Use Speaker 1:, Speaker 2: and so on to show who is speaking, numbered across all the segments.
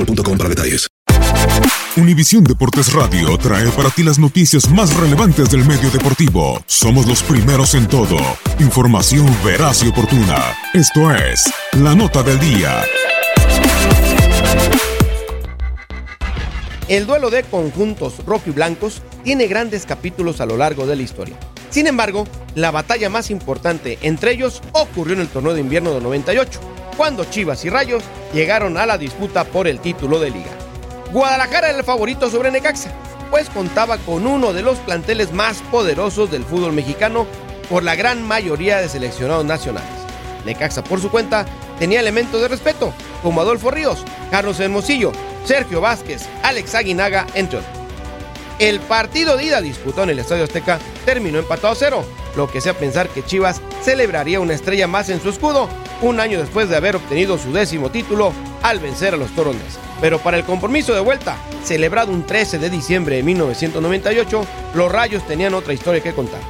Speaker 1: boostmobile.com para detalles.
Speaker 2: Univisión Deportes Radio trae para ti las noticias más relevantes del medio deportivo. Somos los primeros en todo. Información veraz y oportuna. Esto es La Nota del Día.
Speaker 3: El duelo de conjuntos rojo y blancos tiene grandes capítulos a lo largo de la historia. Sin embargo, la batalla más importante entre ellos ocurrió en el torneo de invierno de 98, cuando Chivas y Rayos llegaron a la disputa por el título de liga. Guadalajara era el favorito sobre Necaxa, pues contaba con uno de los planteles más poderosos del fútbol mexicano por la gran mayoría de seleccionados nacionales. Necaxa, por su cuenta, tenía elementos de respeto, como Adolfo Ríos, Carlos Hermosillo, Sergio Vázquez, Alex Aguinaga, entre otros. El partido de ida disputado en el Estadio Azteca terminó empatado a cero, lo que hacía pensar que Chivas celebraría una estrella más en su escudo un año después de haber obtenido su décimo título al vencer a los Torones. Pero para el compromiso de vuelta, celebrado un 13 de diciembre de 1998, los Rayos tenían otra historia que contar.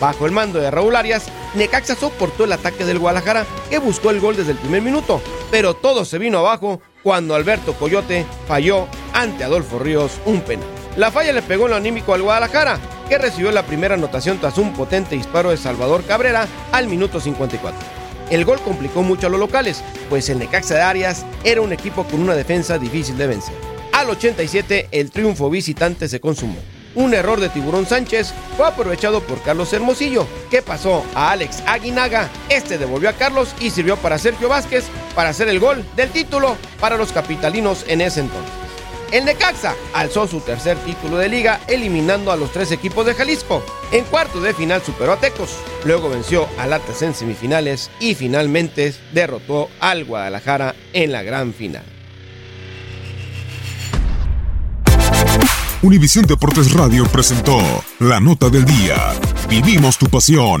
Speaker 3: Bajo el mando de Raúl Arias, Necaxa soportó el ataque del Guadalajara, que buscó el gol desde el primer minuto, pero todo se vino abajo cuando Alberto Coyote falló ante Adolfo Ríos un penal. La falla le pegó en lo anímico al Guadalajara, que recibió la primera anotación tras un potente disparo de Salvador Cabrera al minuto 54. El gol complicó mucho a los locales, pues el Necaxa de Arias era un equipo con una defensa difícil de vencer. Al 87 el triunfo visitante se consumó. Un error de Tiburón Sánchez fue aprovechado por Carlos Hermosillo, que pasó a Alex Aguinaga. Este devolvió a Carlos y sirvió para Sergio Vázquez para hacer el gol del título para los capitalinos en ese entonces. El Necaxa alzó su tercer título de liga eliminando a los tres equipos de Jalisco. En cuartos de final superó a Tecos, luego venció al Atlas en semifinales y finalmente derrotó al Guadalajara en la gran final.
Speaker 2: Univisión Deportes Radio presentó La Nota del Día. Vivimos tu pasión.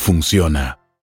Speaker 4: funciona.